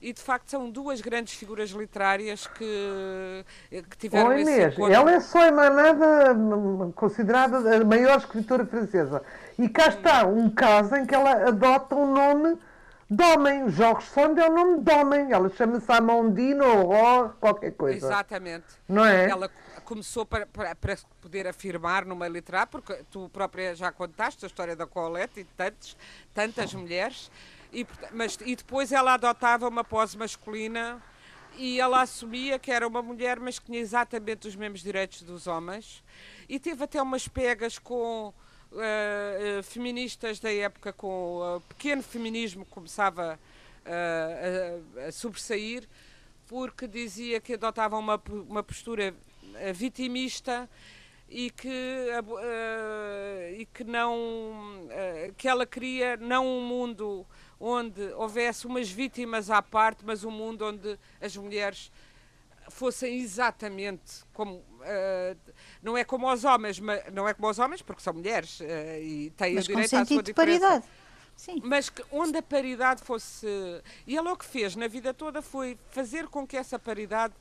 [SPEAKER 3] E de facto são duas grandes figuras literárias que, que tiveram
[SPEAKER 2] Oh,
[SPEAKER 3] esse
[SPEAKER 2] Inês,
[SPEAKER 3] encontro.
[SPEAKER 2] ela é só emanada, hum, considerada a maior escritora francesa. E cá está um caso em que ela adota um nome de homem. Jorge Sand é um nome de homem. Ela chama-se Amandine Aurore, qualquer coisa.
[SPEAKER 3] Exatamente.
[SPEAKER 2] Não é?
[SPEAKER 3] Ela começou para, para, para poder afirmar no meio literário, porque tu própria já contaste a história da Colette e de tantos, tantas mulheres, e, mas, e depois ela adotava uma pose masculina e ela assumia que era uma mulher, mas que tinha exatamente os mesmos direitos dos homens, e teve até umas pegas com eh, eh, feministas da época, com o pequeno feminismo começava eh, a, a sobressair, porque dizia que adotava uma, uma postura eh, vitimista e que, eh, e que não eh, que ela queria não um mundo onde houvesse umas vítimas à parte, mas um mundo onde as mulheres fossem exatamente como eh, não é como os homens, mas não é como os homens porque são mulheres eh, e têm
[SPEAKER 4] Mas
[SPEAKER 3] o
[SPEAKER 4] com
[SPEAKER 3] direito à sua
[SPEAKER 4] sentido de paridade. Sim.
[SPEAKER 3] mas que, onde a paridade fosse. E ela o que fez na vida toda foi fazer com que essa paridade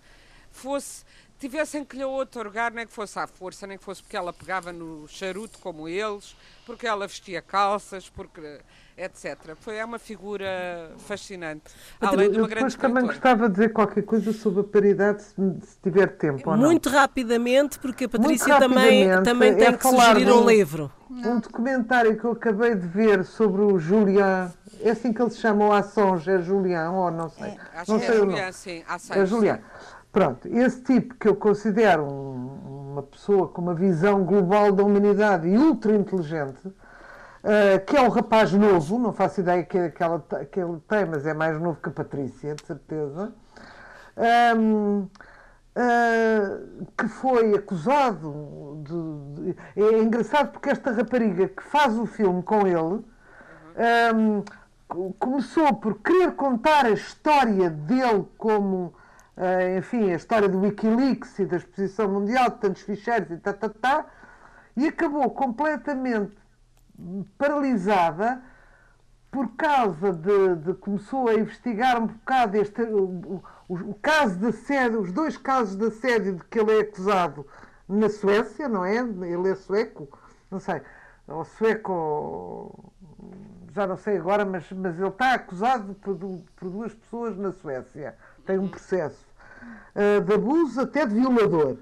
[SPEAKER 3] fosse. tivessem que lhe otorgar, nem que fosse à força, nem que fosse porque ela pegava no charuto como eles, porque ela vestia calças, porque. etc. Foi é uma figura fascinante. Além de
[SPEAKER 2] Eu
[SPEAKER 3] uma grande
[SPEAKER 2] depois também gostava de dizer qualquer coisa sobre a paridade, se, se tiver tempo ou não.
[SPEAKER 1] Muito rapidamente, porque a Patrícia também, também
[SPEAKER 2] é
[SPEAKER 1] tem que sugerir um
[SPEAKER 2] um-
[SPEAKER 1] livro.
[SPEAKER 2] Um documentário que eu acabei de ver sobre o Julian, é assim que ele se chama, o Assange, é Julian, ou não sei.
[SPEAKER 3] Acho
[SPEAKER 2] não
[SPEAKER 3] que é
[SPEAKER 2] sei nome.
[SPEAKER 3] Julián, sim, há
[SPEAKER 2] É. Julian. Pronto, esse tipo que eu considero um- uma pessoa com uma visão global da humanidade e ultra inteligente, ah, que é um rapaz novo, não faço ideia que, que, ela, que ele tem, mas é mais novo que a Patrícia, de certeza, Ahm, ah, que foi acusado de, de- É engraçado porque esta rapariga que faz o filme com ele ahm, co- começou por querer contar a história dele como, ah, enfim, a história do Wikileaks e da exposição mundial, de tantos ficheiros e tá, tá, tá, e acabou completamente paralisada por causa de, de- começou a investigar um bocado este o, o- o caso de assédio, os dois casos de assédio de que ele é acusado na Suécia, não é? Ele é sueco, não sei, ou sueco, já não sei agora, mas, mas ele está acusado por, por duas pessoas na Suécia. Tem um processo ah, de abuso até de violador.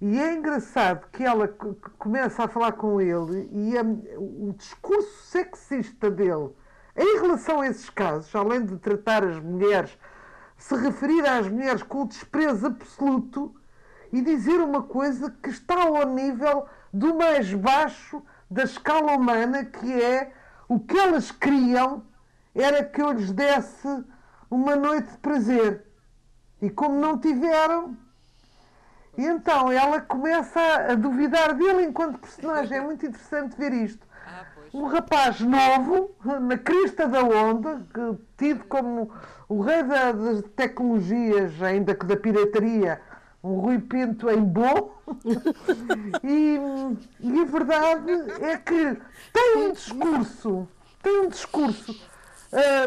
[SPEAKER 2] E é engraçado que ela co- co- começa a falar com ele e a- o discurso sexista dele em relação a esses casos, além de tratar as mulheres, se referir às mulheres com o desprezo absoluto e dizer uma coisa que está ao nível do mais baixo da escala humana, que é o que elas queriam era que eu lhes desse uma noite de prazer. E como não tiveram, e então ela começa a, duvidar dele enquanto personagem. É muito interessante ver isto.
[SPEAKER 3] Ah.
[SPEAKER 2] Um rapaz novo, na crista da onda, que, tido como o rei da- das tecnologias, ainda que da pirataria, um Rui Pinto em bom. e, e a verdade é que tem um discurso, tem um discurso ah,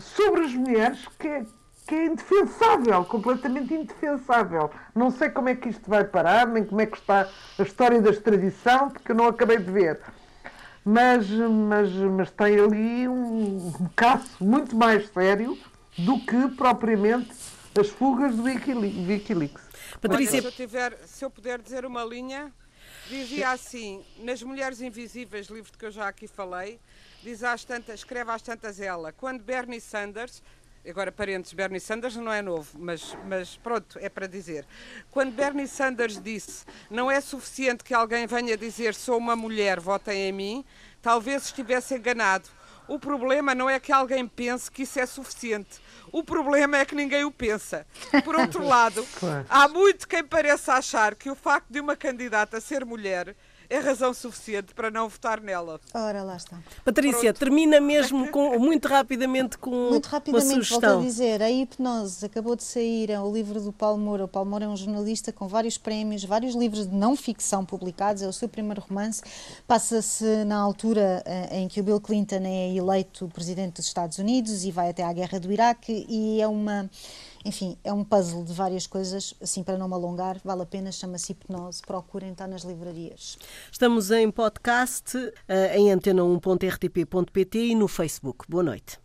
[SPEAKER 2] sobre as mulheres que é, que é indefensável, completamente indefensável. Não sei como é que isto vai parar, nem como é que está a história da extradição, porque eu não acabei de ver. Mas, mas, mas tem ali um, um caso muito mais sério do que propriamente as fugas do Wikileaks.
[SPEAKER 1] Patrícia,
[SPEAKER 3] Olha, se, eu tiver, se eu puder dizer uma linha, dizia assim: Nas Mulheres Invisíveis, livro que eu já aqui falei, diz às tantas, escreve às tantas ela, quando Bernie Sanders, agora parentes, Bernie Sanders não é novo, mas, mas pronto, é para dizer. Quando Bernie Sanders disse não é suficiente que alguém venha dizer sou uma mulher, votem em mim, talvez estivesse enganado. O problema não é que alguém pense que isso é suficiente. O problema é que ninguém o pensa. Por outro lado, há muito quem pareça achar que o facto de uma candidata ser mulher é razão suficiente para não votar nela.
[SPEAKER 4] Ora, lá está.
[SPEAKER 1] Patrícia,
[SPEAKER 3] Pronto.
[SPEAKER 1] termina mesmo com, muito rapidamente com
[SPEAKER 4] Muito
[SPEAKER 1] uma
[SPEAKER 4] rapidamente, volto a
[SPEAKER 1] sugestão.
[SPEAKER 4] dizer, a hipnose acabou de sair, é o livro do Paulo Moura. O Paulo Moura é um jornalista com vários prémios, vários livros de não ficção publicados, é o seu primeiro romance. Passa-se na altura eh, em que o Bill Clinton é eleito presidente dos Estados Unidos e vai até à guerra do Iraque e é uma, enfim, é um puzzle de várias coisas, assim para não me alongar, vale a pena, chama-se Hipnose, procurem, está nas livrarias.
[SPEAKER 1] Estamos em podcast, eh, em antena1.rtp.pt e no Facebook. Boa noite.